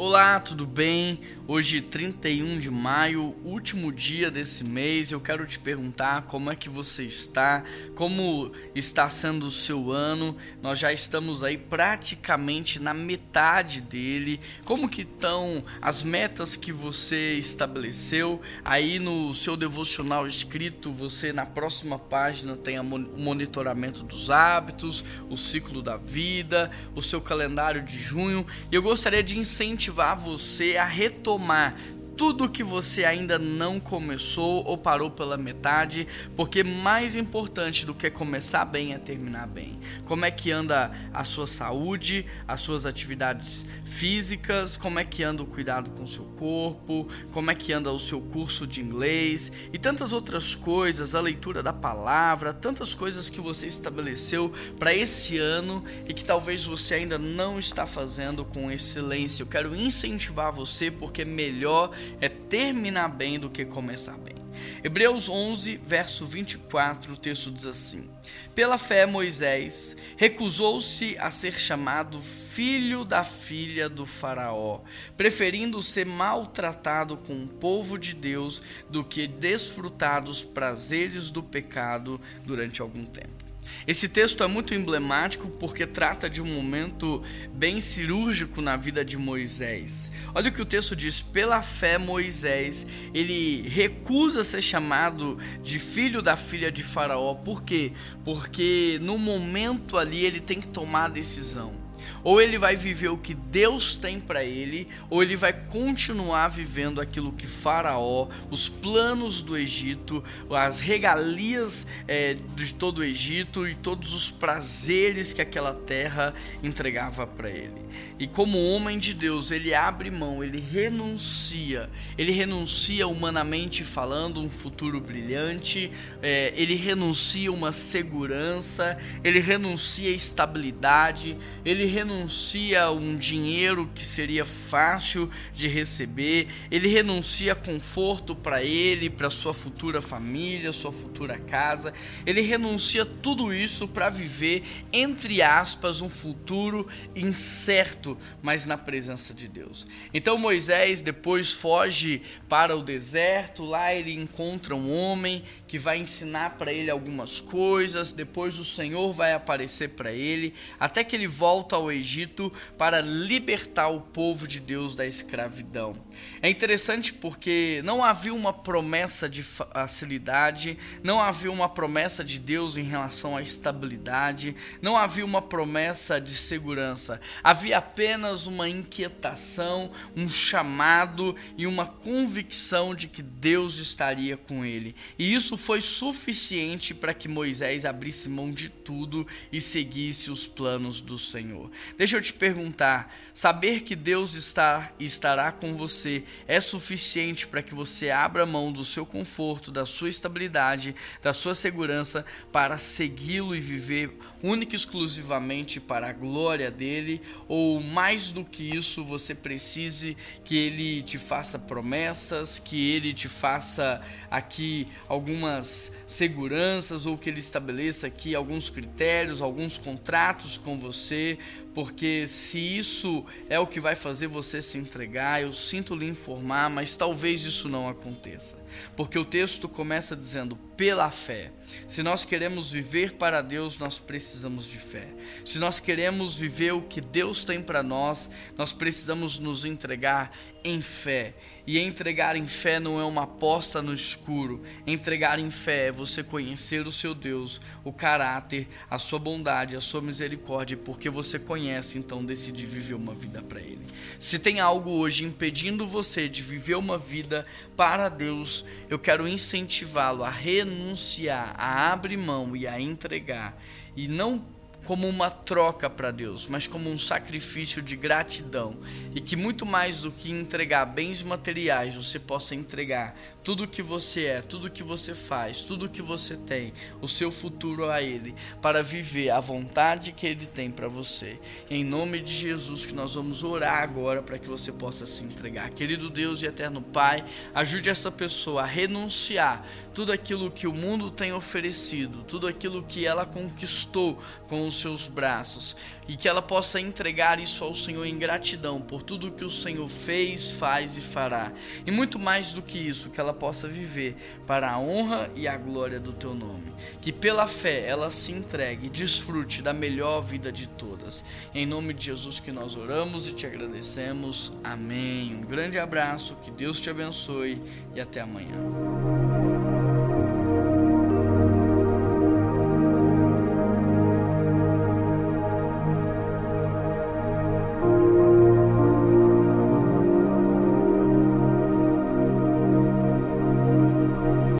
Olá, tudo bem? Hoje, 31 de maio, último dia desse mês. Eu quero te perguntar como é que você está, como está sendo o seu ano. Nós já estamos aí praticamente na metade dele. Como que estão as metas que você estabeleceu? Aí no seu devocional escrito, você na próxima página tem o monitoramento dos hábitos, o ciclo da vida, o seu calendário de junho. E eu gostaria de incentivar incentivar você a retomar tudo que você ainda não começou ou parou pela metade, porque mais importante do que começar bem é terminar bem. Como é que anda a sua saúde, as suas atividades físicas, como é que anda o cuidado com o seu corpo, como é que anda o seu curso de inglês e tantas outras coisas, a leitura da palavra, tantas coisas que você estabeleceu para esse ano e que talvez você ainda não está fazendo com excelência. Eu quero incentivar você porque melhor é terminar bem do que começar bem. Hebreus 11, verso 24, o texto diz assim: Pela fé, Moisés recusou-se a ser chamado filho da filha do Faraó, preferindo ser maltratado com o povo de Deus do que desfrutar dos prazeres do pecado durante algum tempo. Esse texto é muito emblemático porque trata de um momento bem cirúrgico na vida de Moisés. Olha o que o texto diz: pela fé, Moisés ele recusa ser chamado de filho da filha de Faraó. Por quê? Porque no momento ali ele tem que tomar a decisão. Ou ele vai viver o que Deus tem para ele, ou ele vai continuar vivendo aquilo que Faraó, os planos do Egito, as regalias é, de todo o Egito e todos os prazeres que aquela terra entregava para ele. E como homem de Deus, ele abre mão, ele renuncia, ele renuncia humanamente falando um futuro brilhante, é, ele renuncia uma segurança, ele renuncia estabilidade, ele renuncia um dinheiro que seria fácil de receber, ele renuncia conforto para ele, para sua futura família, sua futura casa, ele renuncia tudo isso para viver, entre aspas, um futuro incerto mas na presença de Deus. Então Moisés depois foge para o deserto, lá ele encontra um homem que vai ensinar para ele algumas coisas, depois o Senhor vai aparecer para ele, até que ele volta ao Egito para libertar o povo de Deus da escravidão. É interessante porque não havia uma promessa de facilidade, não havia uma promessa de Deus em relação à estabilidade, não havia uma promessa de segurança, havia apenas uma inquietação, um chamado e uma convicção de que Deus estaria com ele. E isso foi suficiente para que Moisés abrisse mão de tudo e seguisse os planos do Senhor. Deixa eu te perguntar: saber que Deus está e estará com você é suficiente para que você abra mão do seu conforto, da sua estabilidade, da sua segurança para segui-lo e viver única e exclusivamente para a glória dele? Ou mais do que isso, você precise que ele te faça promessas, que ele te faça aqui algumas seguranças ou que ele estabeleça aqui alguns critérios, alguns contratos com você, porque se isso é o que vai fazer você se entregar, eu sinto lhe informar, mas talvez isso não aconteça. Porque o texto começa dizendo pela fé. Se nós queremos viver para Deus, nós precisamos de fé. Se nós queremos viver o que Deus tem para nós, nós precisamos nos entregar em fé. E entregar em fé não é uma aposta no escuro. Entregar em fé é você conhecer o seu Deus, o caráter, a sua bondade, a sua misericórdia, porque você conhece, então decide viver uma vida para Ele. Se tem algo hoje impedindo você de viver uma vida para Deus, eu quero incentivá-lo a renunciar, a abrir mão e a entregar. E não como uma troca para Deus, mas como um sacrifício de gratidão. E que muito mais do que entregar bens materiais, você possa entregar tudo o que você é, tudo o que você faz, tudo o que você tem, o seu futuro a Ele, para viver a vontade que Ele tem para você. Em nome de Jesus, que nós vamos orar agora para que você possa se entregar. Querido Deus e eterno Pai, ajude essa pessoa a renunciar tudo aquilo que o mundo tem oferecido, tudo aquilo que ela conquistou com os seus braços e que ela possa entregar isso ao Senhor em gratidão por tudo que o Senhor fez, faz e fará. E muito mais do que isso, que ela possa viver para a honra e a glória do teu nome. Que pela fé ela se entregue e desfrute da melhor vida de todas. Em nome de Jesus que nós oramos e te agradecemos. Amém. Um grande abraço, que Deus te abençoe e até amanhã.